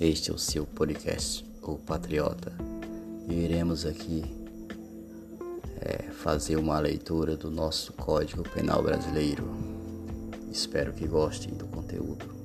Este é o seu podcast, O Patriota. E iremos aqui é, fazer uma leitura do nosso Código Penal Brasileiro. Espero que gostem do conteúdo.